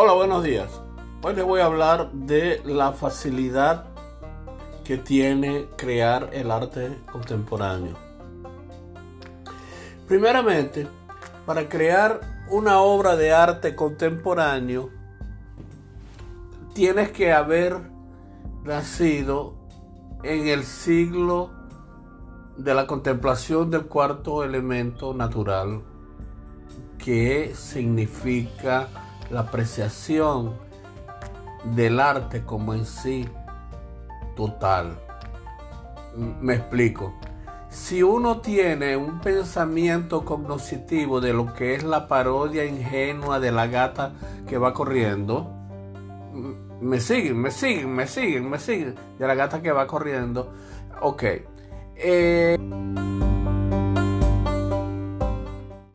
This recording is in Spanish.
Hola, buenos días. Hoy les voy a hablar de la facilidad que tiene crear el arte contemporáneo. Primeramente, para crear una obra de arte contemporáneo, tienes que haber nacido en el siglo de la contemplación del cuarto elemento natural, que significa la apreciación del arte como en sí total. Me explico. Si uno tiene un pensamiento cognoscitivo de lo que es la parodia ingenua de la gata que va corriendo, me siguen, me siguen, me siguen, me siguen, de la gata que va corriendo, ok. Eh,